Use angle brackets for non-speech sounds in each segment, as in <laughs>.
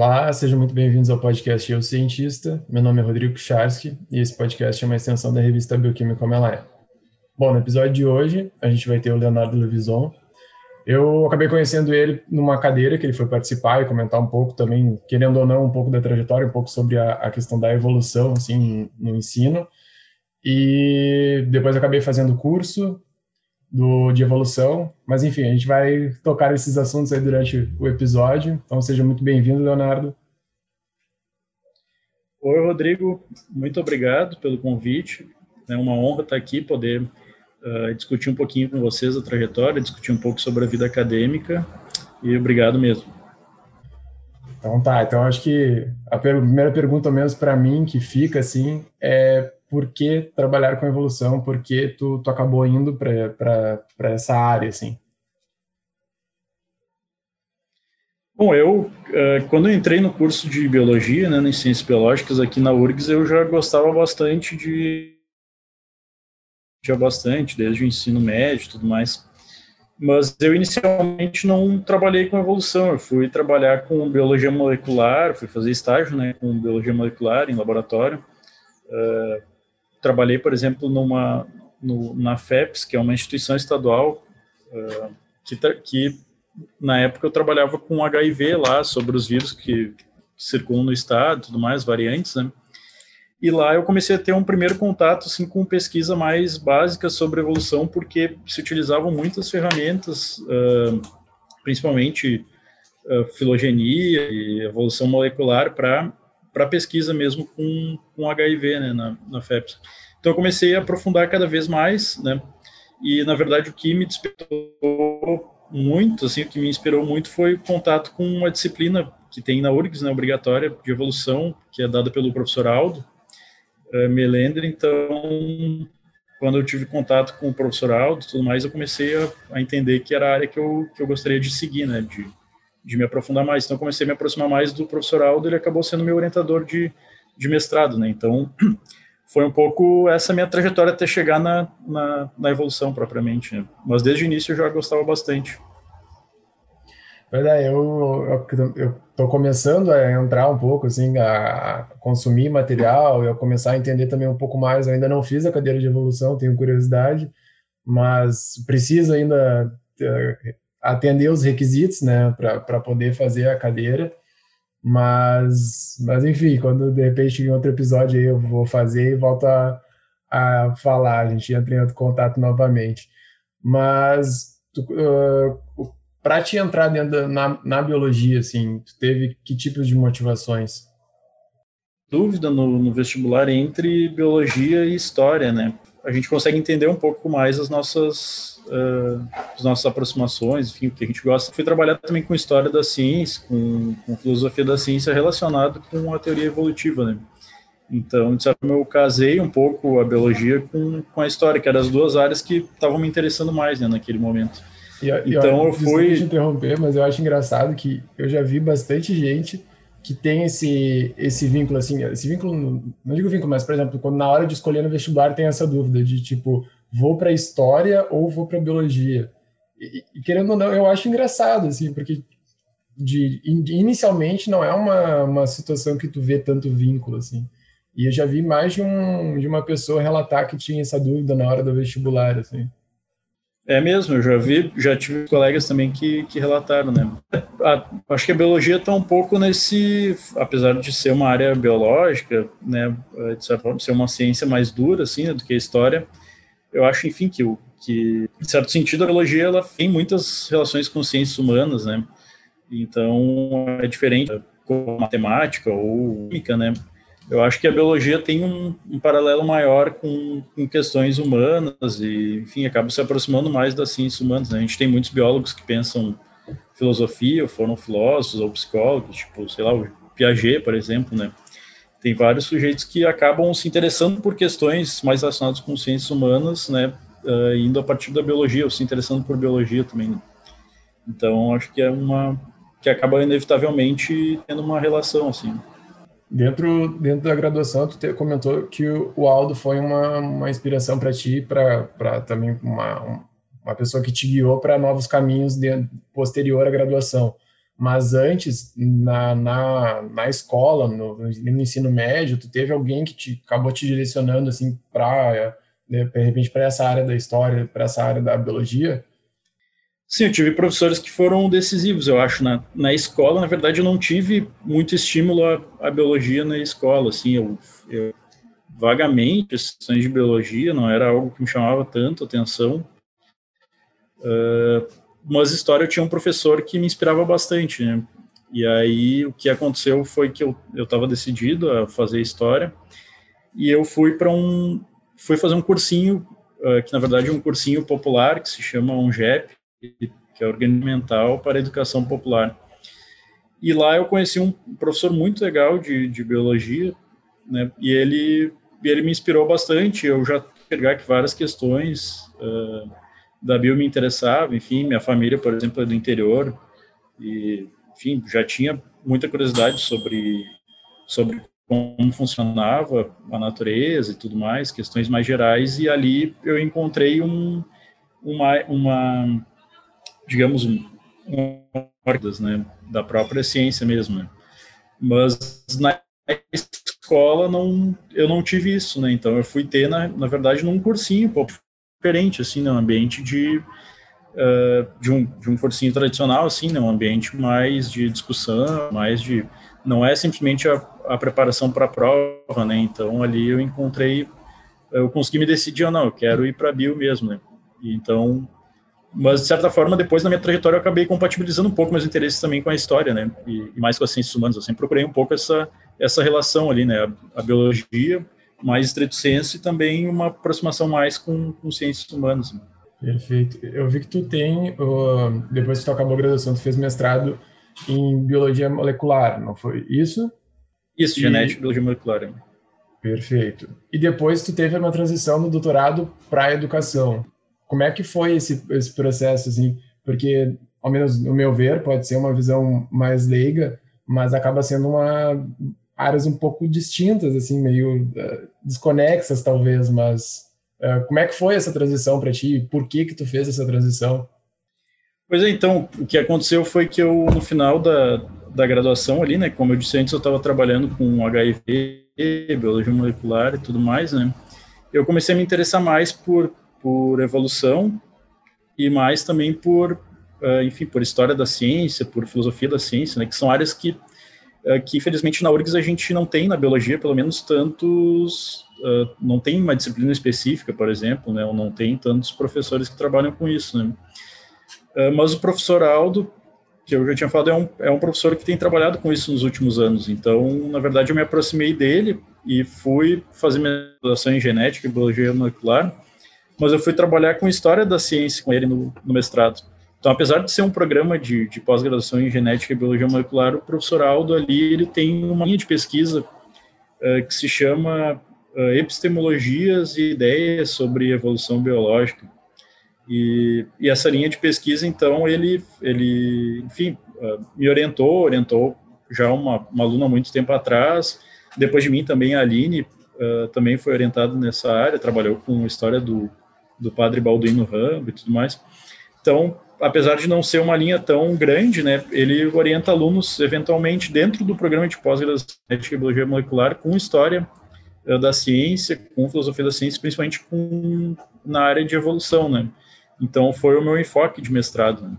Olá, sejam muito bem-vindos ao podcast Eu Cientista. Meu nome é Rodrigo Kucharski e esse podcast é uma extensão da revista Bioquímica Como Ela É. Bom, no episódio de hoje, a gente vai ter o Leonardo Levison. Eu acabei conhecendo ele numa cadeira que ele foi participar e comentar um pouco também, querendo ou não, um pouco da trajetória, um pouco sobre a, a questão da evolução, assim, no ensino. E depois acabei fazendo curso do, de evolução, mas enfim, a gente vai tocar esses assuntos aí durante o episódio, então seja muito bem-vindo, Leonardo. Oi, Rodrigo, muito obrigado pelo convite, é uma honra estar aqui, poder uh, discutir um pouquinho com vocês a trajetória, discutir um pouco sobre a vida acadêmica, e obrigado mesmo. Então tá, então acho que a primeira pergunta mesmo para mim que fica assim é por que trabalhar com evolução, por que tu, tu acabou indo para essa área, assim? Bom, eu, eh, quando eu entrei no curso de Biologia, né, em Ciências Biológicas aqui na URGS, eu já gostava bastante de... já bastante, desde o ensino médio e tudo mais. Mas eu inicialmente não trabalhei com evolução, eu fui trabalhar com biologia molecular, fui fazer estágio né, com biologia molecular em laboratório. Uh, trabalhei, por exemplo, numa no, na FEPS, que é uma instituição estadual uh, que, que na época eu trabalhava com HIV lá sobre os vírus que, que circulam no estado, tudo mais, variantes, né? E lá eu comecei a ter um primeiro contato assim com pesquisa mais básica sobre evolução, porque se utilizavam muitas ferramentas, uh, principalmente uh, filogenia e evolução molecular para para pesquisa mesmo com, com HIV, né, na, na FEPS. Então eu comecei a aprofundar cada vez mais, né, e na verdade o que me despertou muito, assim, o que me inspirou muito foi o contato com uma disciplina que tem na URGS, né, obrigatória, de evolução, que é dada pelo professor Aldo uh, Melender, então quando eu tive contato com o professor Aldo e tudo mais, eu comecei a, a, entender que era a área que eu, que eu gostaria de seguir, né, de, de me aprofundar mais. Então, comecei a me aproximar mais do professor Aldo, ele acabou sendo meu orientador de, de mestrado, né? Então, <clears throat> foi um pouco essa minha trajetória até chegar na, na, na evolução propriamente. Né? Mas desde o início eu já gostava bastante. Verdade, eu, eu, eu tô começando a entrar um pouco, assim, a consumir material, eu começar a entender também um pouco mais. Eu ainda não fiz a cadeira de evolução, tenho curiosidade, mas preciso ainda atender os requisitos, né, para poder fazer a cadeira. Mas, mas enfim, quando de repente em outro episódio aí eu vou fazer e volto a, a falar, a gente entra em outro contato novamente. Mas uh, para te entrar dentro da, na, na biologia, assim, tu teve que tipos de motivações? Dúvida no, no vestibular entre biologia e história, né? A gente consegue entender um pouco mais as nossas uh, as nossas aproximações, enfim, o que a gente gosta. Fui trabalhar também com história da ciência, com, com filosofia da ciência relacionado com a teoria evolutiva, né? Então, de certa forma, eu casei um pouco a biologia com, com a história, que eram as duas áreas que estavam me interessando mais né, naquele momento. E, então, eu fui. te interromper, mas eu acho engraçado que eu já vi bastante gente que tem esse, esse vínculo, assim, esse vínculo, não digo vínculo, mas, por exemplo, quando na hora de escolher no vestibular tem essa dúvida de, tipo, vou para história ou vou para biologia. E, e, querendo ou não, eu acho engraçado, assim, porque de, inicialmente não é uma, uma situação que tu vê tanto vínculo, assim. E eu já vi mais de, um, de uma pessoa relatar que tinha essa dúvida na hora do vestibular, assim. É mesmo, eu já vi, já tive colegas também que, que relataram, né? A, acho que a biologia está um pouco nesse, apesar de ser uma área biológica, né, de certa forma, ser uma ciência mais dura, assim, né, do que a história, eu acho, enfim, que, que em certo sentido, a biologia ela tem muitas relações com ciências humanas, né? Então, é diferente com matemática ou química, né? Eu acho que a biologia tem um, um paralelo maior com, com, questões humanas e, enfim, acaba se aproximando mais das ciências humanas. Né? A gente tem muitos biólogos que pensam filosofia, ou foram filósofos ou psicólogos, tipo, sei lá, o Piaget, por exemplo, né? tem vários sujeitos que acabam se interessando por questões mais relacionadas com ciências humanas, né, uh, indo a partir da biologia, ou se interessando por biologia também. Né? Então, acho que é uma que acaba inevitavelmente tendo uma relação assim. Dentro, dentro da graduação, tu te, comentou que o, Aldo foi uma, uma inspiração para ti, para também uma, uma pessoa que te guiou para novos caminhos posterior à graduação. Mas antes, na, na, na escola, no, no ensino médio, tu teve alguém que te acabou te direcionando assim para de repente para essa área da história, para essa área da biologia? Sim, eu tive professores que foram decisivos, eu acho. Na, na escola, na verdade, eu não tive muito estímulo à, à biologia na escola. Assim, eu, eu vagamente, as questões de biologia não era algo que me chamava tanto atenção. Uh, mas história eu tinha um professor que me inspirava bastante, né? E aí o que aconteceu foi que eu estava decidido a fazer história e eu fui para um fui fazer um cursinho uh, que na verdade é um cursinho popular que se chama UNGEP, que é Organismo Mental para a Educação Popular. E lá eu conheci um professor muito legal de, de biologia, né? E ele ele me inspirou bastante. Eu já pegar que várias questões uh, da bio me interessavam. Enfim, minha família, por exemplo, é do interior e, enfim, já tinha muita curiosidade sobre sobre como funcionava a natureza e tudo mais, questões mais gerais. E ali eu encontrei um uma, uma digamos um né, da própria ciência mesmo. Né? Mas na escola não, eu não tive isso, né? Então eu fui ter, na, na verdade, num cursinho um pouco diferente, assim, num ambiente de, uh, de, um, de um cursinho tradicional, assim, né? Um ambiente mais de discussão, mais de... Não é simplesmente a, a preparação para a prova, né? Então ali eu encontrei... Eu consegui me decidir, ou não, eu quero ir para bio mesmo, né? Então mas de certa forma depois na minha trajetória eu acabei compatibilizando um pouco meus interesses também com a história, né, e, e mais com as ciências humanas. Eu sempre procurei um pouco essa essa relação ali, né, a, a biologia mais estrito senso e também uma aproximação mais com, com ciências humanas. Né. Perfeito. Eu vi que tu tem, uh, depois que tu acabou a graduação, tu fez mestrado em biologia molecular, não foi isso? Isso, e... genética e biologia molecular. Hein? Perfeito. E depois tu teve uma transição no doutorado para a educação. Como é que foi esse, esse processo, assim? Porque, ao menos no meu ver, pode ser uma visão mais leiga, mas acaba sendo uma áreas um pouco distintas, assim, meio uh, desconexas, talvez, mas uh, como é que foi essa transição para ti? Por que que tu fez essa transição? Pois é, então, o que aconteceu foi que eu, no final da, da graduação ali, né, como eu disse antes, eu estava trabalhando com HIV, biologia molecular e tudo mais, né, eu comecei a me interessar mais por por evolução e mais também por, uh, enfim, por história da ciência, por filosofia da ciência, né, que são áreas que, uh, que infelizmente na URGS a gente não tem na biologia, pelo menos tantos, uh, não tem uma disciplina específica, por exemplo, né, ou não tem tantos professores que trabalham com isso, né. mas o professor Aldo, que eu já tinha falado, é um, é um professor que tem trabalhado com isso nos últimos anos. Então, na verdade, eu me aproximei dele e fui fazer minha graduação em genética e biologia molecular mas eu fui trabalhar com história da ciência com ele no, no mestrado. Então, apesar de ser um programa de, de pós-graduação em genética e biologia molecular, o professor Aldo ali ele tem uma linha de pesquisa uh, que se chama uh, Epistemologias e Ideias sobre Evolução Biológica. E, e, essa linha de pesquisa, então, ele, ele enfim, uh, me orientou, orientou já uma, uma aluna há muito tempo atrás. Depois de mim também a Aline também foi orientada nessa área, trabalhou com história do, do padre Balduino Rambo e tudo mais. Então, apesar de não ser uma linha tão grande, né, ele orienta alunos, eventualmente, dentro do programa de pós-graduação em biologia molecular, com história uh, da ciência, com filosofia da ciência, principalmente com, na área de evolução, né. Então, foi o meu enfoque de mestrado. Né?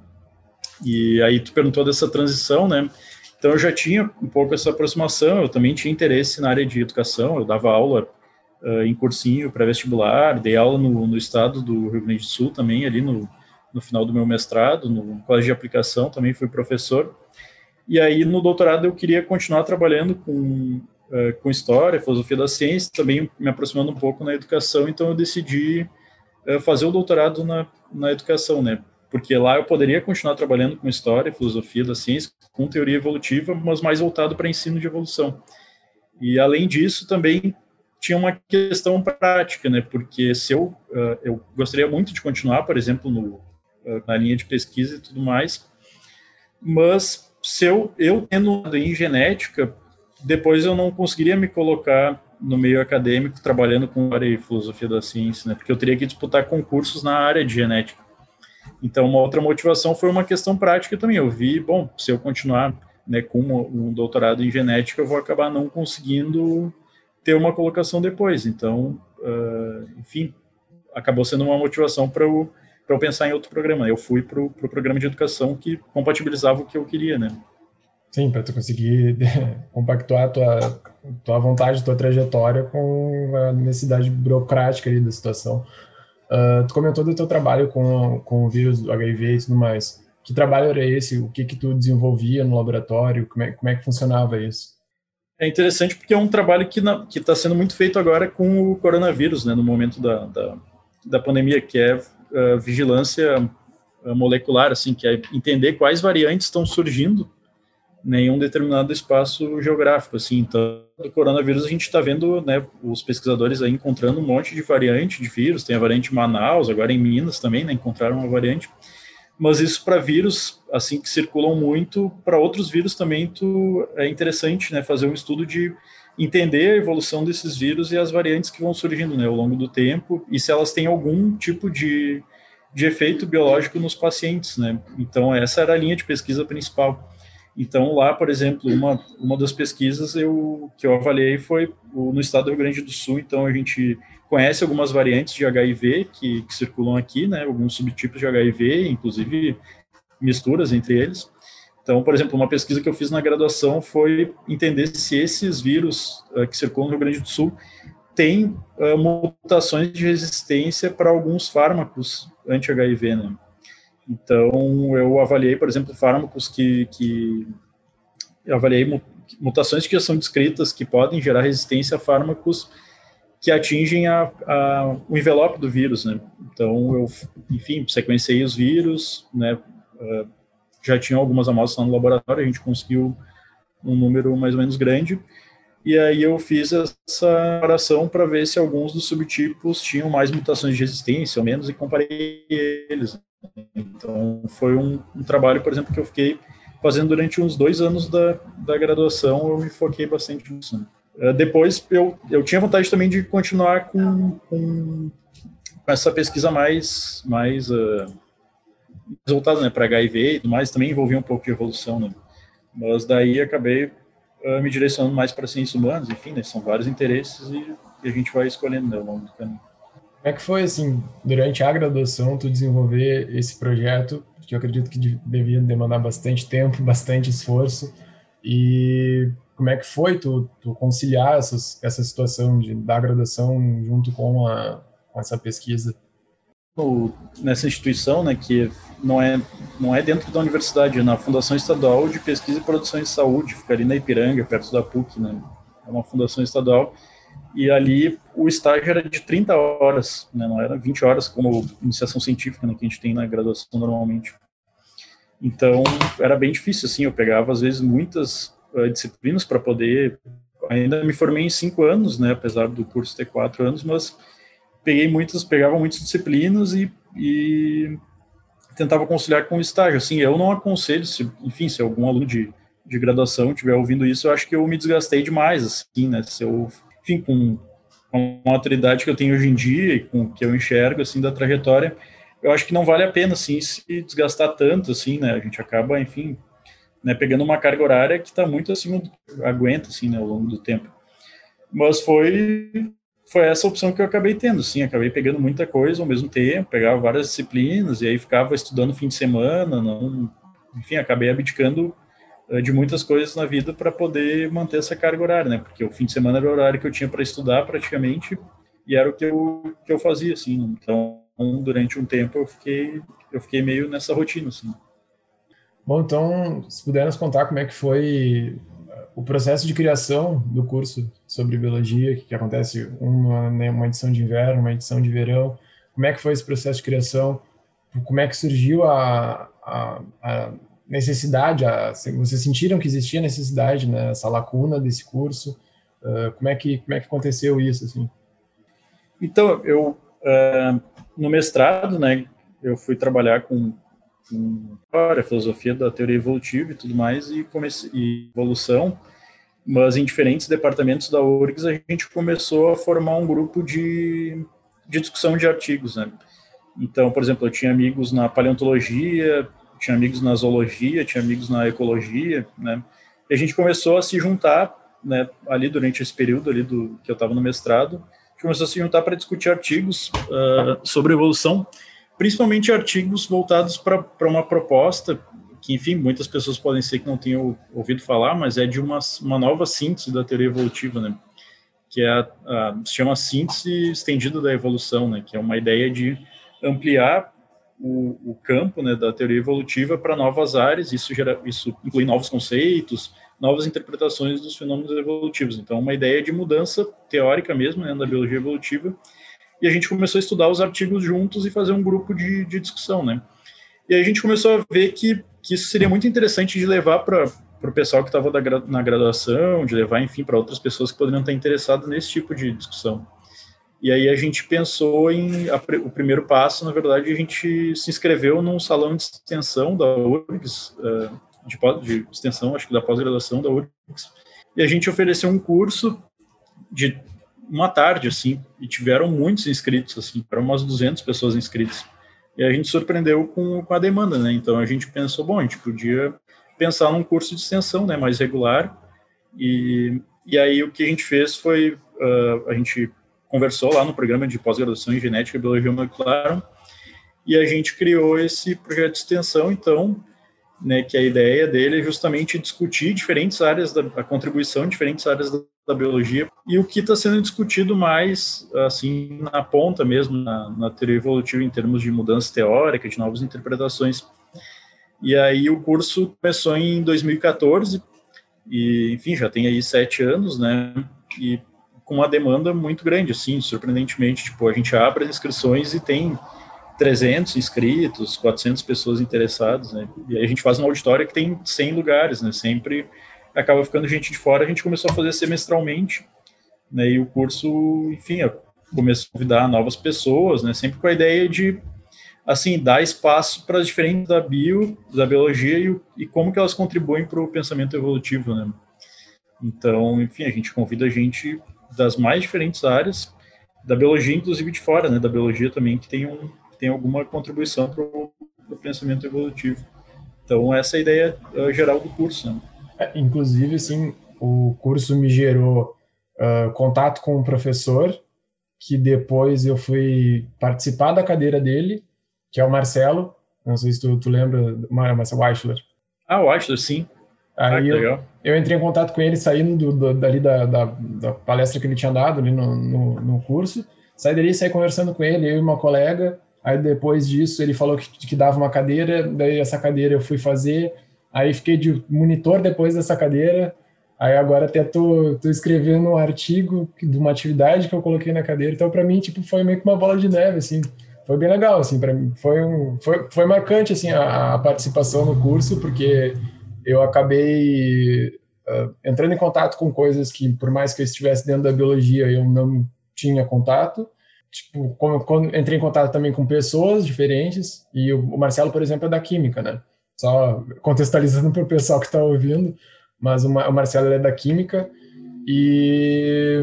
E aí, tu perguntou dessa transição, né, então eu já tinha um pouco essa aproximação, eu também tinha interesse na área de educação, eu dava aula uh, em cursinho pré-vestibular, dei aula no, no, estado do Rio Grande do Sul também, ali no, no final do meu mestrado, no colégio de aplicação, também fui professor. E aí, no doutorado, eu queria continuar trabalhando com, uh, com história, filosofia da ciência, também me aproximando um pouco na educação, então eu decidi uh, fazer o doutorado na, na educação, né? Porque lá eu poderia continuar trabalhando com história, filosofia da ciência, com teoria evolutiva, mas mais voltado para ensino de evolução. E além disso, também tinha uma questão prática, né? Porque se eu uh, eu gostaria muito de continuar, por exemplo, no, uh, na linha de pesquisa e tudo mais, mas se eu eu tendo em genética, depois eu não conseguiria me colocar no meio acadêmico trabalhando com área de filosofia da ciência, né? Porque eu teria que disputar concursos na área de genética. Então, uma outra motivação foi uma questão prática também. Eu vi, bom, se eu continuar né, com um doutorado em genética, eu vou acabar não conseguindo ter uma colocação depois. Então, uh, enfim, acabou sendo uma motivação para eu, eu pensar em outro programa. Eu fui para o pro programa de educação que compatibilizava o que eu queria, né? Sim, para tu conseguir <laughs> compactuar a tua, tua vontade, tua trajetória com a necessidade burocrática ali da situação. Uh, tu comentou do teu trabalho com, com o vírus do HIV e tudo mais. Que trabalho era esse? O que que tu desenvolvia no laboratório? Como é, como é que funcionava isso? É interessante porque é um trabalho que está sendo muito feito agora com o coronavírus, né, no momento da, da, da pandemia, que é uh, vigilância molecular, assim, que é entender quais variantes estão surgindo em um determinado espaço geográfico, assim. Então, do coronavírus a gente está vendo, né, os pesquisadores aí encontrando um monte de variante de vírus. Tem a variante Manaus, agora em Minas também, né, encontraram uma variante. Mas isso para vírus, assim que circulam muito, para outros vírus também tu, é interessante, né, fazer um estudo de entender a evolução desses vírus e as variantes que vão surgindo, né, ao longo do tempo e se elas têm algum tipo de, de efeito biológico nos pacientes, né. Então essa era a linha de pesquisa principal. Então, lá, por exemplo, uma, uma das pesquisas eu, que eu avaliei foi o, no estado do Rio Grande do Sul. Então, a gente conhece algumas variantes de HIV que, que circulam aqui, né, alguns subtipos de HIV, inclusive misturas entre eles. Então, por exemplo, uma pesquisa que eu fiz na graduação foi entender se esses vírus uh, que circulam no Rio Grande do Sul têm uh, mutações de resistência para alguns fármacos anti-HIV, né? Então, eu avaliei, por exemplo, fármacos que, que avaliei mutações que já são descritas que podem gerar resistência a fármacos que atingem a, a, o envelope do vírus, né? Então, eu, enfim, sequenciei os vírus, né? Uh, já tinha algumas amostras lá no laboratório, a gente conseguiu um número mais ou menos grande, e aí eu fiz essa comparação para ver se alguns dos subtipos tinham mais mutações de resistência ou menos, e comparei eles. Então, foi um, um, trabalho, por exemplo, que eu fiquei fazendo durante uns dois anos da, da graduação, eu me foquei bastante nisso. Uh, depois, eu, eu tinha vontade também de continuar com, com essa pesquisa mais, mais uh, voltada né, para HIV e tudo mais, também envolvia um pouco de evolução, né? mas daí acabei uh, me direcionando mais para ciências humanas, enfim, né, são vários interesses e, e, a gente vai escolhendo né, ao longo do caminho. Como é que foi, assim, durante a graduação, tu desenvolver esse projeto, que eu acredito que devia demandar bastante tempo, bastante esforço, e como é que foi tu, tu conciliar essas, essa situação de, da graduação junto com, a, com essa pesquisa? Nessa instituição, né, que não é, não é dentro da universidade, é na Fundação Estadual de Pesquisa e Produção em Saúde, fica ali na Ipiranga, perto da PUC, né, é uma fundação estadual, e ali o estágio era de 30 horas, né, não era 20 horas como iniciação científica né, que a gente tem na graduação normalmente. Então era bem difícil, assim, eu pegava às vezes muitas uh, disciplinas para poder. Ainda me formei em cinco anos, né, apesar do curso ter quatro anos, mas peguei muitas, pegava muitas disciplinas e, e tentava conciliar com o estágio. Assim, eu não aconselho, se, enfim, se algum aluno de, de graduação estiver ouvindo isso, eu acho que eu me desgastei demais, assim, né, se eu enfim, com, com a autoridade que eu tenho hoje em dia e com o que eu enxergo, assim, da trajetória, eu acho que não vale a pena, assim, se desgastar tanto, assim, né, a gente acaba, enfim, né, pegando uma carga horária que está muito acima do aguenta, assim, né, ao longo do tempo. Mas foi foi essa opção que eu acabei tendo, sim, acabei pegando muita coisa ao mesmo tempo, pegava várias disciplinas e aí ficava estudando fim de semana, não, enfim, acabei abdicando eh, de muitas coisas na vida para poder manter essa carga horária, né? Porque o fim de semana era o horário que eu tinha para estudar praticamente e era o que eu, que eu fazia, assim. Então, durante um tempo eu fiquei eu fiquei meio nessa rotina, assim. Bom, então, se puder nos contar como é que foi eh, o processo de criação do curso sobre biologia, que acontece uma, né, uma edição de inverno, uma edição de verão, como é que foi esse processo de criação? Como é que surgiu a, a, a necessidade, a, vocês sentiram que existia necessidade, né, essa lacuna desse curso? Uh, como é que como é que aconteceu isso assim? Então eu uh, no mestrado, né, eu fui trabalhar com, com a filosofia da teoria evolutiva e tudo mais e e evolução, mas em diferentes departamentos da URGS a gente começou a formar um grupo de, de discussão de artigos, né? Então, por exemplo, eu tinha amigos na paleontologia, tinha amigos na zoologia, tinha amigos na ecologia, né? E a gente começou a se juntar, né, ali durante esse período ali do que eu estava no mestrado, a gente começou a se juntar para discutir artigos uh, sobre evolução, principalmente artigos voltados para uma proposta que, enfim, muitas pessoas podem ser que não tenham ouvido falar, mas é de uma, uma nova síntese da teoria evolutiva, né? Que é a, a, se chama síntese estendida da evolução, né? Que é uma ideia de ampliar o, o campo né, da teoria evolutiva para novas áreas, isso, gera, isso inclui novos conceitos, novas interpretações dos fenômenos evolutivos. Então, uma ideia de mudança teórica mesmo né, da biologia evolutiva. E a gente começou a estudar os artigos juntos e fazer um grupo de, de discussão, né? E a gente começou a ver que, que isso seria muito interessante de levar para o pessoal que estava na graduação, de levar, enfim, para outras pessoas que poderiam estar interessadas nesse tipo de discussão. E aí a gente pensou em a, o primeiro passo, na verdade, a gente se inscreveu num salão de extensão da URGS, uh, de, de, extensão, acho que da pós-graduação da URGS, e a gente ofereceu um curso de uma tarde, assim, e tiveram muitos inscritos, assim, para umas 200 pessoas inscritas. E a gente surpreendeu com, com a demanda, né? Então a gente pensou, bom, a gente podia pensar num curso de extensão, né, mais regular. E, e aí o que a gente fez foi uh, a gente conversou lá no programa de pós-graduação em genética e biologia molecular e a gente criou esse projeto de extensão, então, né, que a ideia dele é justamente discutir diferentes áreas da contribuição de diferentes áreas da, da biologia e o que está sendo discutido mais assim na ponta mesmo na, na teoria evolutiva em termos de mudança teórica, de novas interpretações. E aí o curso começou em 2014 e enfim já tem aí sete anos, né? E com uma demanda muito grande, assim, surpreendentemente, tipo, a gente abre as inscrições e tem 300 inscritos, 400 pessoas interessadas, né, e aí a gente faz uma auditória que tem 100 lugares, né, sempre acaba ficando gente de fora, a gente começou a fazer semestralmente, né, e o curso, enfim, começou a convidar novas pessoas, né, sempre com a ideia de, assim, dar espaço para as diferentes da bio, da biologia e, e como que elas contribuem para o pensamento evolutivo, né. Então, enfim, a gente convida a gente das mais diferentes áreas, da biologia, inclusive de fora, né, da biologia também, que tem, um, tem alguma contribuição para o pensamento evolutivo. Então, essa é a ideia uh, geral do curso. Né? É, inclusive, assim, o curso me gerou uh, contato com um professor, que depois eu fui participar da cadeira dele, que é o Marcelo, não sei se tu, tu lembra, Marcelo Weichler. Ah, o Weichler, sim. Aí ah, eu, eu, entrei em contato com ele saindo do, do, dali da, da, da, palestra que ele tinha dado ali no, no, no, curso. Saí dali, saí conversando com ele, eu e uma colega. Aí depois disso ele falou que, que dava uma cadeira, daí essa cadeira eu fui fazer. Aí fiquei de monitor depois dessa cadeira. Aí agora até tô, tô escrevendo um artigo de uma atividade que eu coloquei na cadeira. Então para mim tipo foi meio que uma bola de neve assim. Foi bem legal assim para mim. Foi um foi, foi marcante assim a, a participação no curso porque eu acabei uh, entrando em contato com coisas que, por mais que eu estivesse dentro da biologia, eu não tinha contato. Tipo, quando, entrei em contato também com pessoas diferentes, e o Marcelo, por exemplo, é da química, né? Só contextualizando para o pessoal que está ouvindo, mas o, Marcelo é da química, e,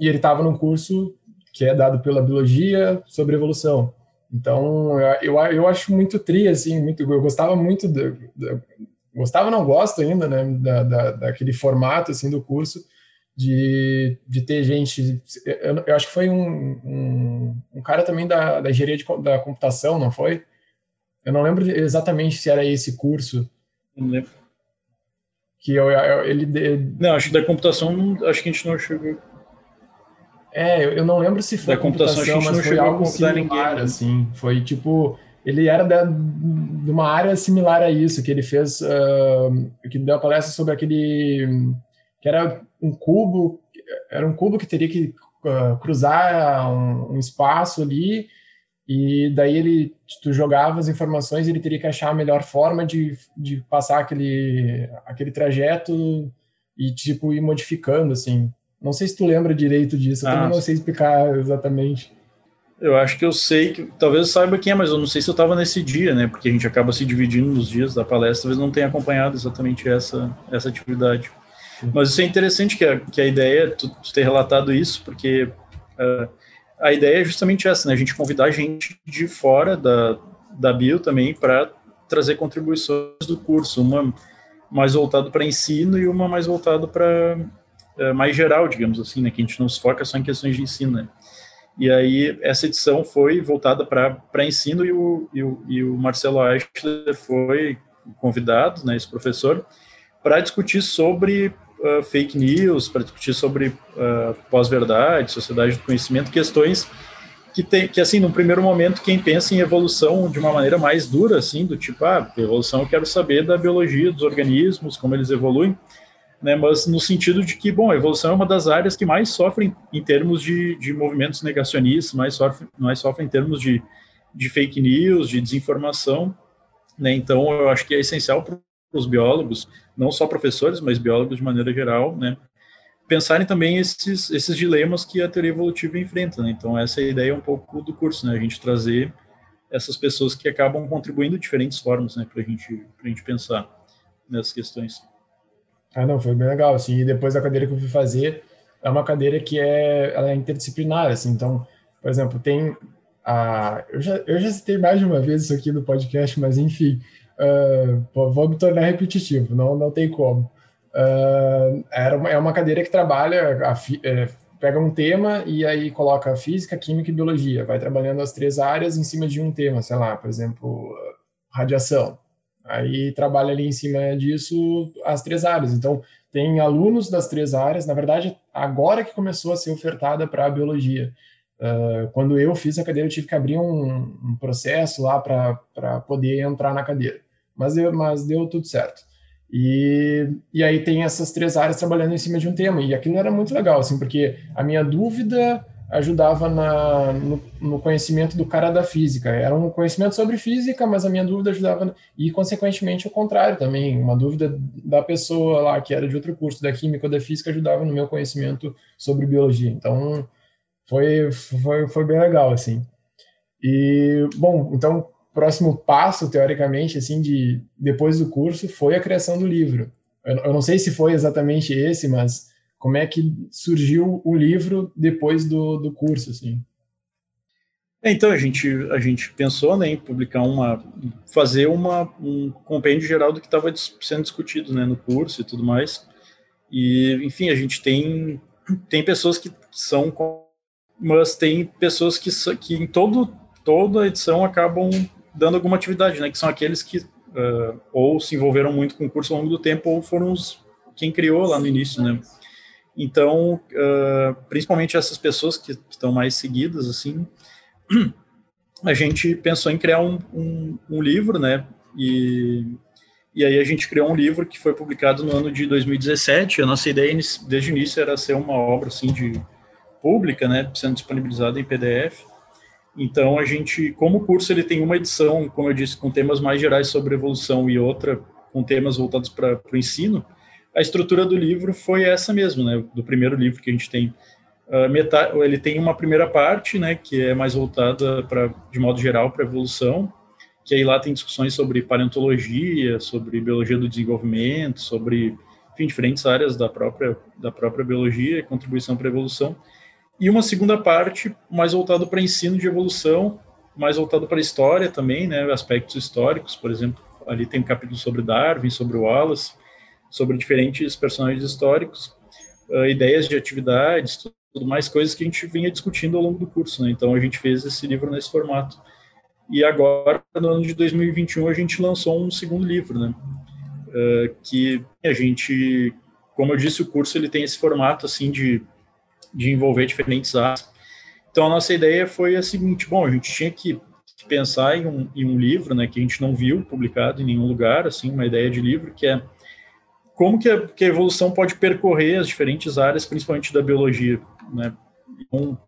e ele estava num curso que é dado pela biologia sobre evolução. Então, eu, eu, acho muito tri, assim, muito, eu gostava muito gostava, não gosto ainda, né, da, da, daquele formato, assim, do curso, de, de ter gente, eu, eu acho que foi um, um, um, cara também da, da engenharia de, da computação, não foi? Eu não lembro exatamente se era esse curso. Não lembro. Que eu, eu, ele, Não, acho que da computação, acho que a gente não chegou... É, eu não lembro se foi da computação, computação mas foi algo similar, ninguém, né? assim. Foi tipo ele era da, de uma área similar a isso, que ele fez, uh, que deu uma palestra sobre aquele, que era um cubo, era um cubo que teria que uh, cruzar um, um, espaço ali, e daí ele, tu jogava as informações, ele teria que achar a melhor forma de, de passar aquele, aquele trajeto e, tipo, ir modificando, assim. Não sei se tu lembra direito disso, eu ah, também não sei explicar exatamente. Eu acho que eu sei que talvez eu saiba quem é, mas eu não sei se eu estava nesse dia, né? Porque a gente acaba se dividindo nos dias da palestra, talvez não tenha acompanhado exatamente essa, essa atividade. Mas isso é interessante que a, que a ideia, tu, tu ter relatado isso, porque uh, a ideia é justamente essa, né? A gente convidar gente de fora da, da bio também para trazer contribuições do curso, uma mais voltado para ensino e uma mais voltado para é, mais geral, digamos assim, né? Que a gente não se foca só em questões de ensino, né? E aí, essa edição foi voltada para ensino e o, e o, e o Marcelo Eichler foi convidado, né, esse professor, para discutir sobre uh, fake news, para discutir sobre uh, pós-verdade, sociedade do conhecimento, questões que tem que assim, num primeiro momento, quem pensa em evolução de uma maneira mais dura, assim, do tipo, ah, evolução eu quero saber da biologia dos organismos, como eles evoluem, né, mas no sentido de que, bom, a evolução é uma das áreas que mais sofrem em termos de, de movimentos negacionistas, mais sofrem, mais sofrem em termos de, de fake news, de desinformação, né, então eu acho que é essencial para os biólogos, não só professores, mas biólogos de maneira geral, né, pensarem também esses, esses dilemas que a teoria evolutiva enfrenta, né, então essa é a ideia um pouco do curso, né, a gente trazer essas pessoas que acabam contribuindo de diferentes formas, né, para gente, a gente pensar nessas questões. Ah, não, foi bem legal, assim, e depois a cadeira que eu fui fazer é uma cadeira que é, ela é interdisciplinar, assim, então, por exemplo, tem a, eu já, eu já citei mais de uma vez isso aqui no podcast, mas enfim, uh, vou me tornar repetitivo, não, não tem como. Uh, era uma, é uma cadeira que trabalha, é, pega um tema e aí coloca física, química e biologia, vai trabalhando as três áreas em cima de um tema, sei lá, por exemplo, radiação. Aí trabalha ali em cima disso as três áreas. Então, tem alunos das três áreas. Na verdade, agora que começou a ser ofertada para a biologia. Uh, quando eu fiz a cadeira, eu tive que abrir um, um processo lá para poder entrar na cadeira. Mas deu, mas deu tudo certo. E, e aí tem essas três áreas trabalhando em cima de um tema. E aquilo era muito legal, assim, porque a minha dúvida ajudava na, no, no, conhecimento do cara da física. Era um conhecimento sobre física, mas a minha dúvida ajudava, e consequentemente o contrário também. Uma dúvida da pessoa lá que era de outro curso, da química ou da física, ajudava no meu conhecimento sobre biologia. Então, foi, foi, foi bem legal, assim. E, bom, então, próximo passo, teoricamente, assim, de depois do curso, foi a criação do livro. Eu, eu não sei se foi exatamente esse, mas como é que surgiu o livro depois do, do curso, assim? Então, a gente, a gente pensou né, em publicar uma, fazer uma, um compêndio geral do que estava sendo discutido né, no curso e tudo mais. E, enfim, a gente tem, tem pessoas que são, mas tem pessoas que, que em todo, toda edição acabam dando alguma atividade, né, que são aqueles que uh, ou se envolveram muito com o curso ao longo do tempo ou foram os, quem criou lá no início, né. Então, uh, principalmente essas pessoas que, estão mais seguidas, assim, a gente pensou em criar um, um, um, livro, né? E, e aí a gente criou um livro que foi publicado no ano de 2017. A nossa ideia desde o início era ser uma obra assim de pública, né? Sendo disponibilizada em PDF. Então a gente, como o curso ele tem uma edição, como eu disse, com temas mais gerais sobre evolução e outra com temas voltados para o ensino, a estrutura do livro foi essa mesmo, né? Do primeiro livro que a gente tem. Uh, metade, ele tem uma primeira parte, né, que é mais voltada para, de modo geral, para evolução, que aí lá tem discussões sobre paleontologia, sobre biologia do desenvolvimento, sobre, enfim, diferentes áreas da própria da própria biologia e contribuição para a evolução. E uma segunda parte mais voltada para ensino de evolução, mais voltado para história também, né, aspectos históricos, por exemplo, ali tem um capítulo sobre Darwin, sobre Wallace, sobre diferentes personagens históricos, uh, ideias de atividades, tudo mais, coisas que a gente vinha discutindo ao longo do curso, né? Então a gente fez esse livro nesse formato. E agora, no ano de 2021, a gente lançou um segundo livro, né? Uh, que a gente, como eu disse, o curso ele tem esse formato assim de, de envolver diferentes áreas. Então a nossa ideia foi a seguinte: bom, a gente tinha que pensar em um, em um livro, né, que a gente não viu publicado em nenhum lugar, assim, uma ideia de livro que é como que a, que a, evolução pode percorrer as diferentes áreas, principalmente da biologia, né? Então,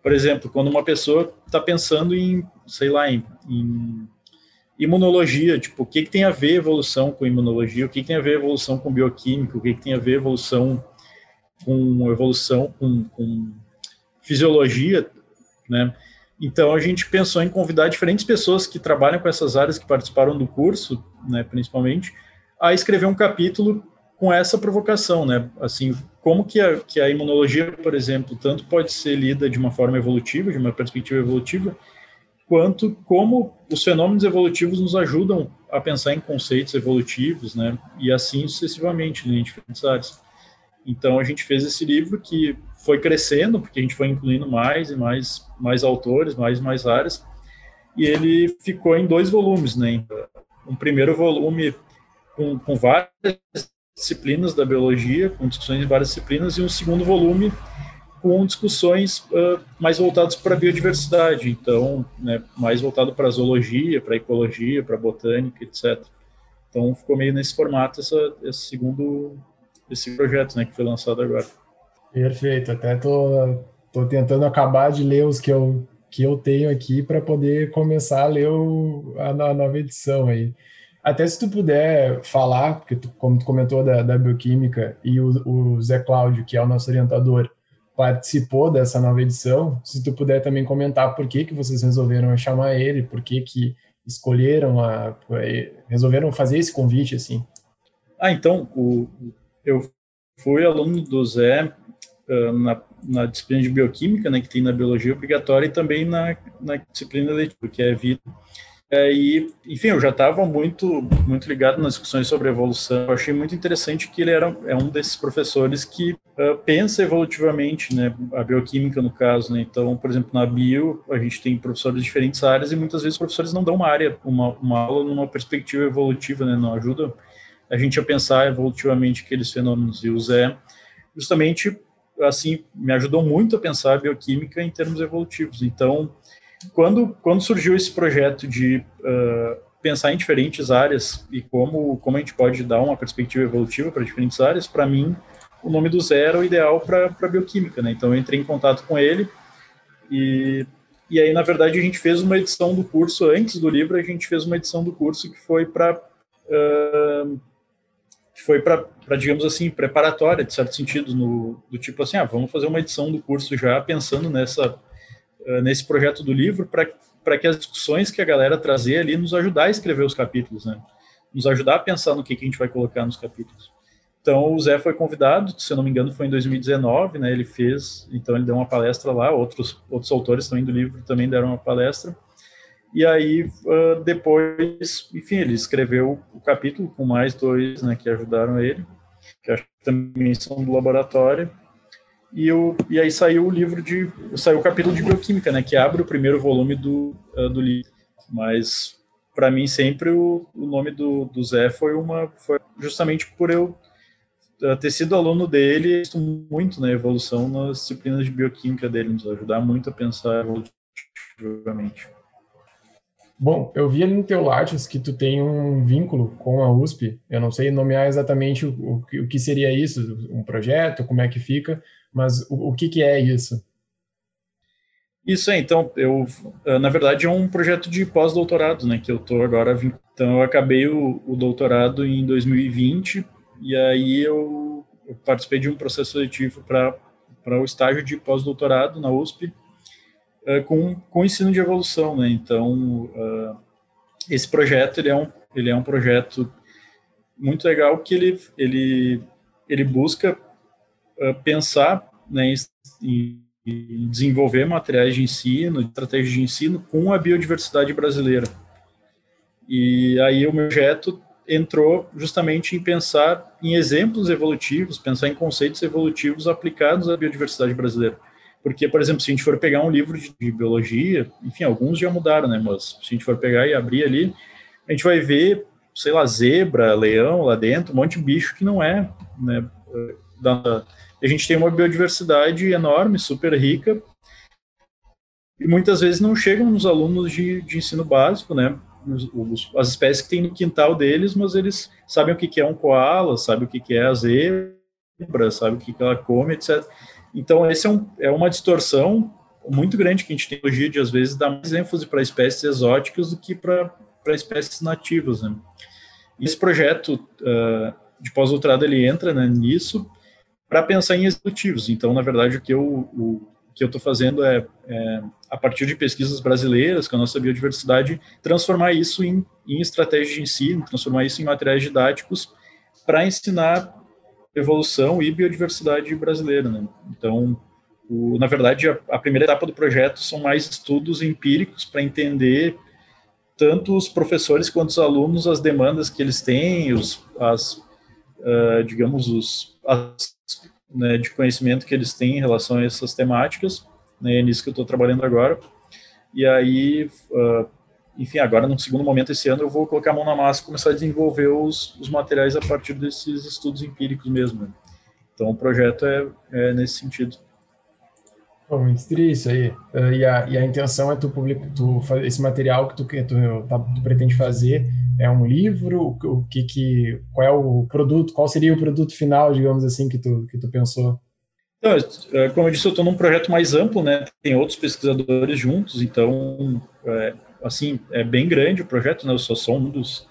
por exemplo, quando uma pessoa está pensando em, sei lá, em, em, imunologia, tipo, o que, que tem a ver evolução com imunologia, o que, que tem a ver evolução com bioquímica, o que, que tem a ver evolução com evolução, com, com fisiologia, né? Então a gente pensou em convidar diferentes pessoas que trabalham com essas áreas, que participaram do curso, né, principalmente, a escrever um capítulo com essa provocação, né? Assim, como que a, que a imunologia, por exemplo, tanto pode ser lida de uma forma evolutiva, de uma perspectiva evolutiva, quanto como os fenômenos evolutivos nos ajudam a pensar em conceitos evolutivos, né? E assim sucessivamente, né, em diferentes áreas. Então a gente fez esse livro que foi crescendo, porque a gente foi incluindo mais e mais, mais autores, mais e mais áreas, e ele ficou em dois volumes, né? Um primeiro volume com, com várias disciplinas da biologia, com discussões em várias disciplinas, e um segundo volume com discussões uh, mais voltadas para a biodiversidade, então, né, mais voltado para a zoologia, para a ecologia, para a botânica, etc. Então, ficou meio nesse formato essa, esse segundo esse projeto, né, que foi lançado agora. Perfeito, até tô, tô tentando acabar de ler os que eu, que eu tenho aqui para poder começar a ler o, a, a, nova edição aí. Até se tu puder falar, porque tu, como tu comentou da, da bioquímica e o, o Zé Cláudio, que é o nosso orientador, participou dessa nova edição, se tu puder também comentar por que, que vocês resolveram chamar ele, por que, que escolheram, a, resolveram fazer esse convite, assim. Ah, então, o, eu fui aluno do Zé uh, na, na, disciplina de bioquímica, né, que tem na biologia obrigatória, e também na, na disciplina letiva, que é vida é, e, enfim, eu já estava muito, muito ligado nas discussões sobre evolução. Eu achei muito interessante que ele era é um desses professores que uh, pensa evolutivamente, né, a bioquímica no caso. Né? Então, por exemplo, na bio, a gente tem professores de diferentes áreas e muitas vezes os professores não dão uma área, uma, uma aula numa perspectiva evolutiva, né, não ajuda a gente a pensar evolutivamente aqueles fenômenos. E o Zé, justamente, assim, me ajudou muito a pensar a bioquímica em termos evolutivos. Então, quando, quando surgiu esse projeto de uh, pensar em diferentes áreas e como, como a gente pode dar uma perspectiva evolutiva para diferentes áreas, para mim, o nome do Zé era o ideal para bioquímica, né? Então, eu entrei em contato com ele e, e aí, na verdade, a gente fez uma edição do curso, antes do livro, a gente fez uma edição do curso que foi para... Uh, que foi para, digamos assim, preparatória, de certo sentido, no, do tipo assim, ah, vamos fazer uma edição do curso já pensando nessa eh, nesse projeto do livro para que as discussões que a galera trazer ali nos ajudar a escrever os capítulos, né? Nos ajudar a pensar no que, que a gente vai colocar nos capítulos. Então, o Zé foi convidado, se eu não me engano, foi em 2019, né? Ele fez, então ele deu uma palestra lá, outros, outros autores também do livro também deram uma palestra. E aí, uh, depois, enfim, ele escreveu o capítulo com mais dois, né, que ajudaram ele, que acho que também são do laboratório e, o, e aí saiu o livro de. saiu o capítulo de bioquímica, né? Que abre o primeiro volume do, uh, do livro. Mas para mim sempre o, o nome do, do Zé foi uma. Foi justamente por eu uh, ter sido aluno dele, muito na evolução nas disciplinas de bioquímica dele, nos ajudar muito a pensar evolutivamente. Bom, eu vi ali no teu Lattes que tu tem um vínculo com a USP. Eu não sei nomear exatamente o, o, o que seria isso, um projeto, como é que fica, mas o, o que, que é isso? Isso é, então, eu, eh, na verdade, é um projeto de pós-doutorado, né, que eu estou agora, então eu acabei o, o, doutorado em 2020, e aí eu, eu participei de um processo seletivo para o estágio de pós-doutorado na USP, uh, com, com ensino de evolução, né, então, uh, esse projeto, ele é um, ele é um projeto muito legal que ele, ele, ele busca eh, pensar né, em, em, desenvolver materiais de ensino, estratégias de ensino com a biodiversidade brasileira. E aí o meu projeto entrou justamente em pensar em exemplos evolutivos, pensar em conceitos evolutivos aplicados à biodiversidade brasileira. Porque, por exemplo, se a gente for pegar um livro de, de biologia, enfim, alguns já mudaram, né? Mas se a gente for pegar e abrir ali, a gente vai ver, sei lá, zebra, leão lá dentro, um monte de bicho que não é né, da, a gente tem uma biodiversidade enorme, super rica, e muitas vezes não chegam nos alunos de, de ensino básico, né? As espécies que tem no quintal deles, mas eles sabem o que, é um koala, sabem o que, é a zebra, sabem o que ela come, etc. Então, essa é, um, é uma distorção muito grande que a gente tem hoje de, às vezes, dar mais ênfase para espécies exóticas do que para espécies nativas, né? Esse projeto uh, de pós-doutorado, ele entra né, nisso, para pensar em executivos. Então, na verdade, o que eu, o, estou fazendo é, é, a partir de pesquisas brasileiras, com a nossa biodiversidade, transformar isso em, em estratégias de ensino, transformar isso em materiais didáticos para ensinar evolução e biodiversidade brasileira. Né? Então, o, na verdade, a, a, primeira etapa do projeto são mais estudos empíricos para entender tanto os professores quanto os alunos as demandas que eles têm, os, as, uh, digamos, os as, né, de conhecimento que eles têm em relação a essas temáticas. Né, é nisso que eu estou trabalhando agora. E aí, uh, enfim, agora, no segundo momento esse ano, eu vou colocar a mão na massa e começar a desenvolver os, os materiais a partir desses estudos empíricos mesmo. Né. Então, o projeto é, é nesse sentido. Pô, muito triste aí. Uh, e, a, e a intenção é tu publicar tu, esse material que tu, que tu, tá, tu pretende fazer é um livro? O, o, que que qual é o produto? Qual seria o produto final, digamos assim, que tu que tu pensou? Então, é, como eu disse, eu estou num projeto mais amplo, né? Tem outros pesquisadores juntos, então, é, assim, é bem grande o projeto, né? Eu só sou um dos,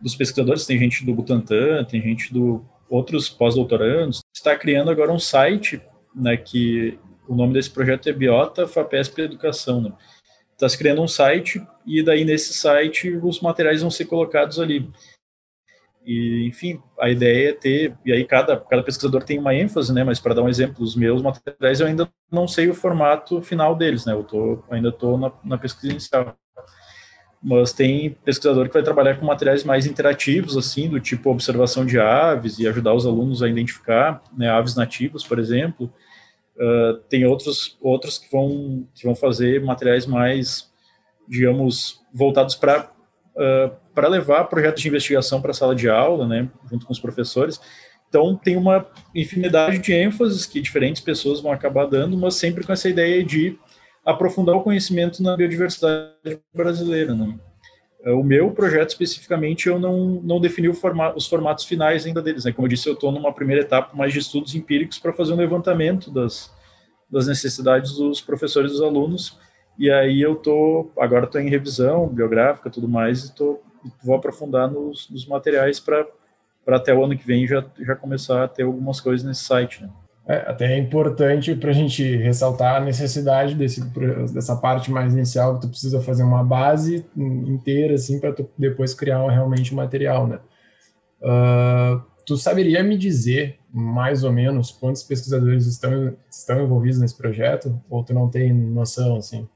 dos pesquisadores. Tem gente do Butantan, tem gente do outros pós-doutorandos. Está criando agora um site, né? Que o nome desse projeto é Biota FAPESP Educação, né? Está se criando um site e daí nesse site os materiais vão ser colocados ali. E, enfim, a ideia é ter, e aí cada, cada pesquisador tem uma ênfase, né, mas para dar um exemplo, os meus materiais eu ainda não sei o formato final deles, né, eu tô, ainda estou na, na pesquisa inicial. Mas tem pesquisador que vai trabalhar com materiais mais interativos, assim, do tipo observação de aves e ajudar os alunos a identificar né, aves nativas, por exemplo, Uh, tem outros, outros que vão, que vão fazer materiais mais, digamos, voltados para uh, para levar projetos de investigação para a sala de aula, né, junto com os professores. Então, tem uma infinidade de ênfases que diferentes pessoas vão acabar dando, mas sempre com essa ideia de aprofundar o conhecimento na biodiversidade brasileira. Né? O meu projeto, especificamente, eu não, não defini os formatos finais ainda deles. Né? Como eu disse, eu estou numa primeira etapa mais de estudos empíricos para fazer um levantamento das, das necessidades dos professores e dos alunos. E aí eu tô agora estou em revisão biográfica, tudo mais, e tô, vou aprofundar nos, nos materiais para até o ano que vem já, já começar a ter algumas coisas nesse site. Né? É, até é importante para a gente ressaltar a necessidade desse, dessa parte mais inicial, que tu precisa fazer uma base inteira, assim, para tu depois criar realmente o material, né? Uh, tu saberia me dizer, mais ou menos, quantos pesquisadores estão, estão envolvidos nesse projeto? Ou tu não tem noção, assim?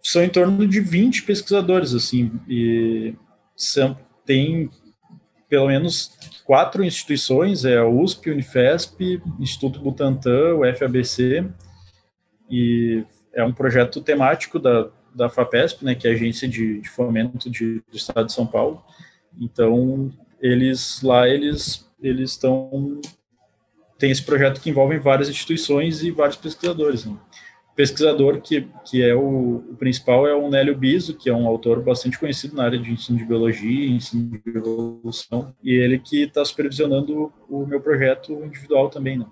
São em torno de 20 pesquisadores, assim, e são, tem pelo menos quatro instituições, é a USP, Unifesp, Instituto Butantan, o FABC, e é um projeto temático da, da FAPESP, né, que é a agência de, de fomento de, do Estado de São Paulo. Então, eles lá, eles eles estão tem esse projeto que envolve várias instituições e vários pesquisadores. Né? Pesquisador que, que é o, o, principal é o Nélio Biso, que é um autor bastante conhecido na área de ensino de biologia, ensino de evolução, e ele que está supervisionando o, meu projeto individual também, né?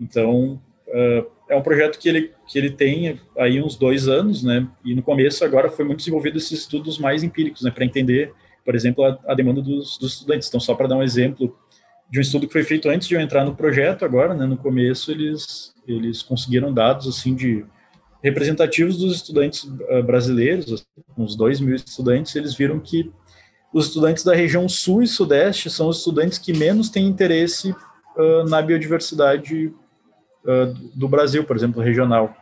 Então, uh, é um projeto que ele, que ele tem aí uns dois anos, né? E no começo agora foi muito desenvolvido esses estudos mais empíricos, né? Para entender, por exemplo, a, a demanda dos, dos estudantes. Então, só para dar um exemplo de um estudo que foi feito antes de eu entrar no projeto agora, né? No começo eles eles conseguiram dados assim de representativos dos estudantes uh, brasileiros, uns 2 mil estudantes, eles viram que os estudantes da região sul e sudeste são os estudantes que menos têm interesse uh, na biodiversidade uh, do Brasil, por exemplo, regional.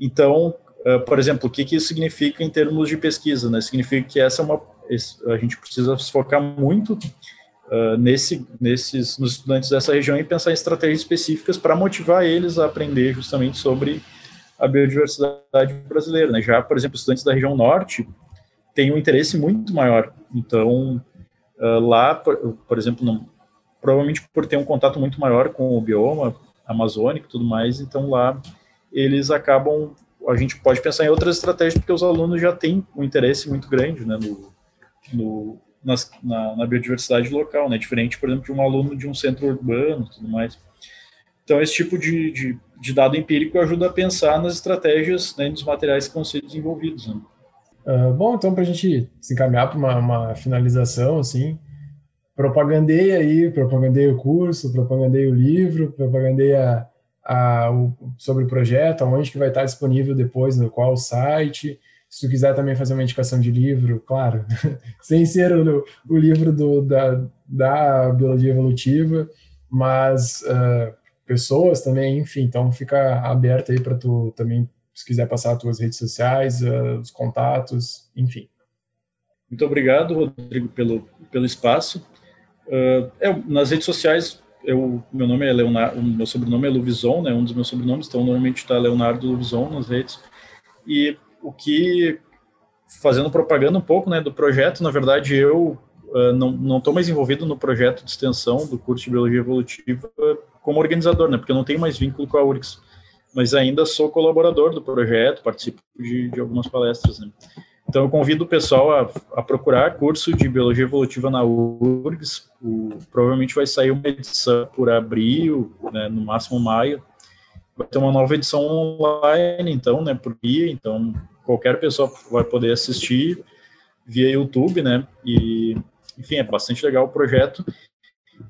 Então, por exemplo, o que, que isso significa em termos de pesquisa? Né? Significa que essa é uma, a gente precisa se focar muito nesse, nesses, nos estudantes dessa região e pensar em estratégias específicas para motivar eles a aprender justamente sobre a biodiversidade brasileira. Né? Já, por exemplo, estudantes da região norte têm um interesse muito maior. Então, uh, lá, por, por exemplo, não, provavelmente por ter um contato muito maior com o bioma amazônico e tudo mais, então lá eles acabam, a gente pode pensar em outras estratégias, porque os alunos já têm um interesse muito grande né, no, no nas, na, na, biodiversidade local, né, diferente, por exemplo, de um aluno de um centro urbano tudo mais. Então, esse tipo de, de, de dado empírico ajuda a pensar nas estratégias né, dos materiais que vão ser desenvolvidos. Né? Uh, bom, então, para a gente se encaminhar para uma, uma, finalização, assim, propagandeia aí, propagandeia o curso, propagandeia o livro, propagandeia a, o, sobre o projeto, aonde que vai estar disponível depois, no qual site. Se tu quiser também fazer uma indicação de livro, claro, <laughs> sem ser o, o livro do, da, da biologia evolutiva, mas uh, pessoas também, enfim, então fica aberto aí para tu também, se quiser passar as tuas redes sociais, uh, os contatos, enfim. Muito obrigado, Rodrigo, pelo, pelo espaço. Uh, nas redes sociais, eu, meu nome é Leonardo, meu sobrenome é Luvison, né, um dos meus sobrenomes, então normalmente está Leonardo Luvison nas redes. E o que, fazendo propaganda um pouco né, do projeto, na verdade eu uh, não estou mais envolvido no projeto de extensão do curso de Biologia Evolutiva como organizador, né, porque eu não tenho mais vínculo com a URGS, mas ainda sou colaborador do projeto, participo de, de algumas palestras. Né. Então, eu convido o pessoal a, a, procurar curso de Biologia Evolutiva na URGS. O, provavelmente vai sair uma edição por abril, né, no máximo maio. Vai ter uma nova edição online, então, né, por dia. Então, qualquer pessoa vai poder assistir via YouTube, né? E enfim, é bastante legal o projeto.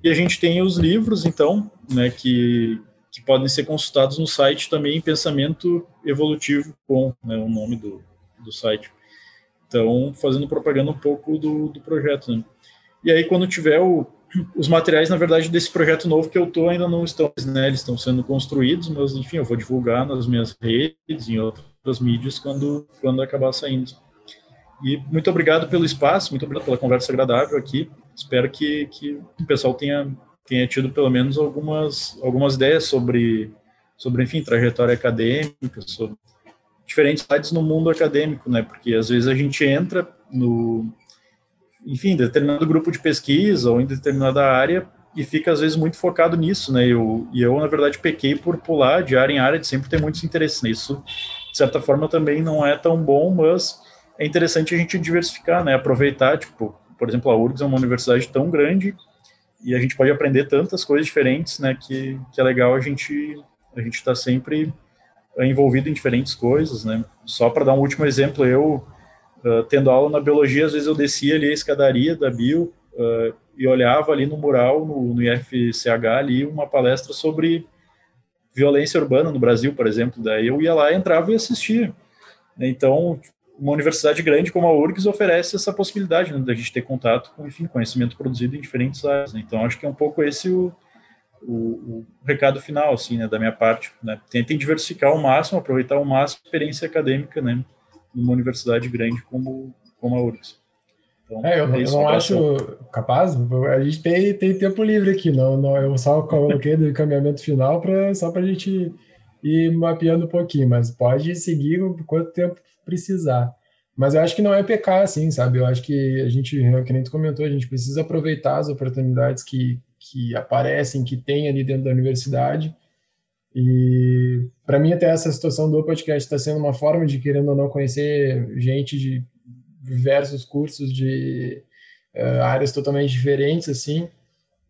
E a gente tem os livros, então, né, que, que podem ser consultados no site também, Pensamento Evolutivo, com né, o nome do, do site. Então, fazendo propaganda um pouco do, do projeto. Né? E aí, quando tiver o, os materiais, na verdade, desse projeto novo que eu estou ainda não estão, né, eles estão sendo construídos, mas, enfim, eu vou divulgar nas minhas redes, em outras mídias, quando, quando acabar saindo. E muito obrigado pelo espaço, muito obrigado pela conversa agradável aqui. Espero que, que o pessoal tenha, tenha tido pelo menos algumas, algumas ideias sobre, sobre, enfim, trajetória acadêmica, sobre diferentes sites no mundo acadêmico, né? Porque às vezes a gente entra no, enfim, determinado grupo de pesquisa ou em determinada área e fica às vezes muito focado nisso, né? Eu, e eu, na verdade, pequei por pular de área em área, de sempre ter muitos interesses nisso. De certa forma, também não é tão bom, mas é interessante a gente diversificar, né? Aproveitar, tipo, por exemplo, a URGS é uma universidade tão grande e a gente pode aprender tantas coisas diferentes, né? Que, que é legal a gente a gente estar tá sempre envolvido em diferentes coisas, né? Só para dar um último exemplo, eu uh, tendo aula na biologia, às vezes eu descia ali a escadaria da bio uh, e olhava ali no mural no, no IFCH ali uma palestra sobre violência urbana no Brasil, por exemplo. Daí eu ia lá, entrava e assistia. Então, uma universidade grande como a URGS oferece essa possibilidade né, da gente ter contato com, enfim, conhecimento produzido em diferentes áreas. Né? Então, acho que é um pouco esse o, o, o recado final, assim, né, da minha parte. Né? Tentem diversificar ao máximo, aproveitar ao máximo a experiência acadêmica, né, numa universidade grande como, como a URGS. Então, é, eu, é não acho capaz, a gente tem, tem tempo livre aqui, não, não eu só coloquei <laughs> do encaminhamento final pra, só para a gente ir mapeando um pouquinho, mas pode seguir quanto tempo precisar. Mas eu acho que não é pecar, assim, sabe? Eu acho que a gente, que nem tu comentou, a gente precisa aproveitar as oportunidades que, que aparecem, que tem ali dentro da universidade. E para mim, até essa situação do podcast está sendo uma forma de, querendo ou não, conhecer gente de diversos cursos de uh, áreas totalmente diferentes, assim.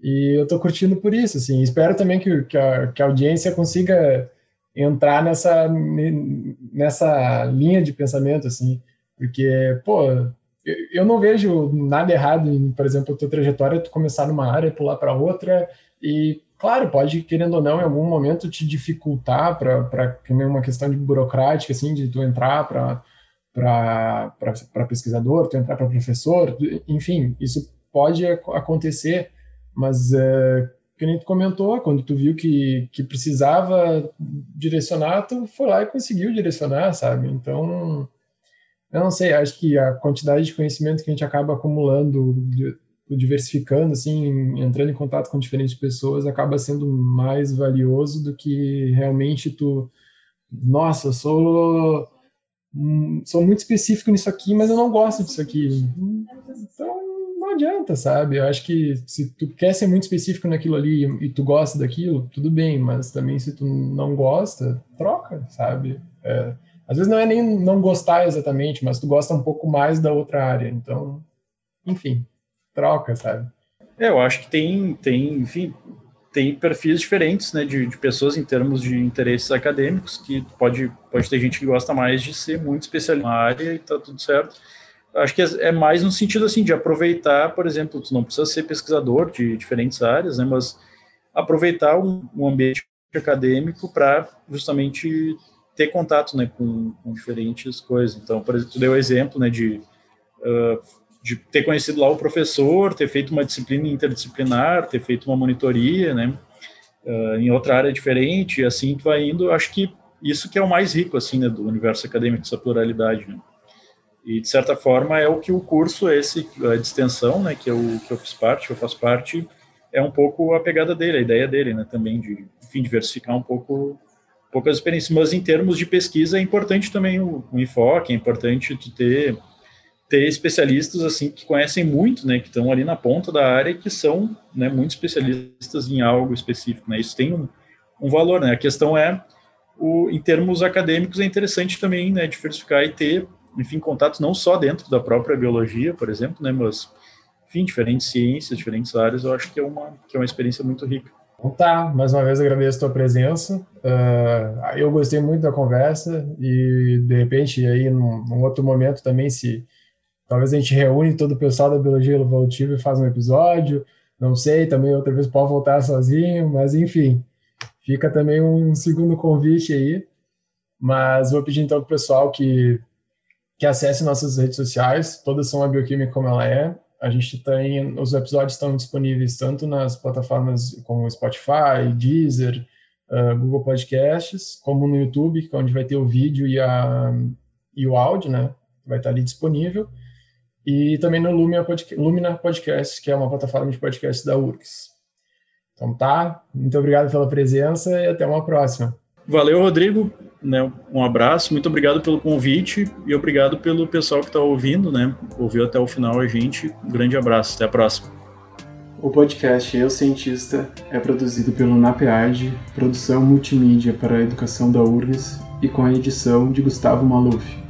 E eu estou curtindo por isso, assim. Espero também que, que, a, que a audiência consiga entrar nessa, nessa linha de pensamento, assim. Porque, pô, eu não vejo nada errado em, por exemplo, a tua trajetória, tu começar numa área, pular para outra, e, claro, pode, querendo ou não, em algum momento te dificultar para uma questão de burocrática, assim, de tu entrar para para pesquisador, tu entrar para professor, enfim, isso pode acontecer, mas é, que nem tu comentou, quando tu viu que, que precisava direcionar, tu foi lá e conseguiu direcionar, sabe? Então, eu não sei, acho que a quantidade de conhecimento que a gente acaba acumulando, diversificando, assim, entrando em contato com diferentes pessoas, acaba sendo mais valioso do que realmente tu, nossa, eu sou sou muito específico nisso aqui, mas eu não gosto disso aqui. Então, não adianta, sabe? Eu acho que se tu quer ser muito específico naquilo ali e tu gosta daquilo, tudo bem, mas também se tu não gosta, troca, sabe? É, às vezes não é nem não gostar exatamente, mas tu gosta um pouco mais da outra área. Então, enfim, troca, sabe? É, eu acho que tem, tem, enfim, tem perfis diferentes, né, de, de, pessoas em termos de interesses acadêmicos, que pode, pode ter gente que gosta mais de ser muito especialista na área e tá tudo certo. Acho que é, é mais no sentido, assim, de aproveitar, por exemplo, tu não precisa ser pesquisador de diferentes áreas, né, mas aproveitar um, um ambiente acadêmico para justamente ter contato né, com, com, diferentes coisas. Então, por exemplo, tu deu o exemplo né, de uh, de ter conhecido lá o professor, ter feito uma disciplina interdisciplinar, ter feito uma monitoria, né, uh, em outra área diferente, e assim tu vai indo, acho que isso que é o mais rico, assim, né, do universo acadêmico, essa pluralidade, né. E, de certa forma, é o que o curso esse, a extensão, né, que eu, que eu fiz parte, eu faço parte, é um pouco a pegada dele, a ideia dele, né, também de, enfim, diversificar um pouco, um pouco as experiências, mas em termos de pesquisa é importante também o, o enfoque, é importante tu ter ter especialistas assim que conhecem muito, né, que estão ali na ponta da área e que são, né, muito especialistas em algo específico, né? Isso tem um, um valor, né? A questão é o, em termos acadêmicos é interessante também, né, diversificar e ter, enfim, contatos não só dentro da própria biologia, por exemplo, né, mas enfim, diferentes ciências, diferentes áreas, eu acho que é uma que é uma experiência muito rica. Então tá, mais uma vez agradeço a tua presença. Uh, eu gostei muito da conversa e de repente aí num, num outro momento também se Talvez a gente reúne todo o pessoal da biologia evolutiva e faz um episódio. Não sei, também outra vez pode voltar sozinho, mas enfim, fica também um segundo convite aí. Mas vou pedir então para o pessoal que, que acesse nossas redes sociais, todas são a Bioquímica como ela é. A gente tem, os episódios estão disponíveis tanto nas plataformas como Spotify, Deezer, uh, Google Podcasts, como no YouTube, é onde vai ter o vídeo e, a, e o áudio, né? Vai estar ali disponível e também no Lumina, Podcast, Lumina Podcast, que é uma plataforma de podcast da URGS. Então tá, muito obrigado pela presença e até uma próxima. Valeu, Rodrigo. Né, um abraço, muito obrigado pelo convite e obrigado pelo pessoal que está ouvindo, né? Ouviu até o final a gente. Um grande abraço, até a próxima. O podcast Eu Cientista é produzido pelo NAPEAD, produção multimídia para a educação da URGS e com a edição de Gustavo Maluf.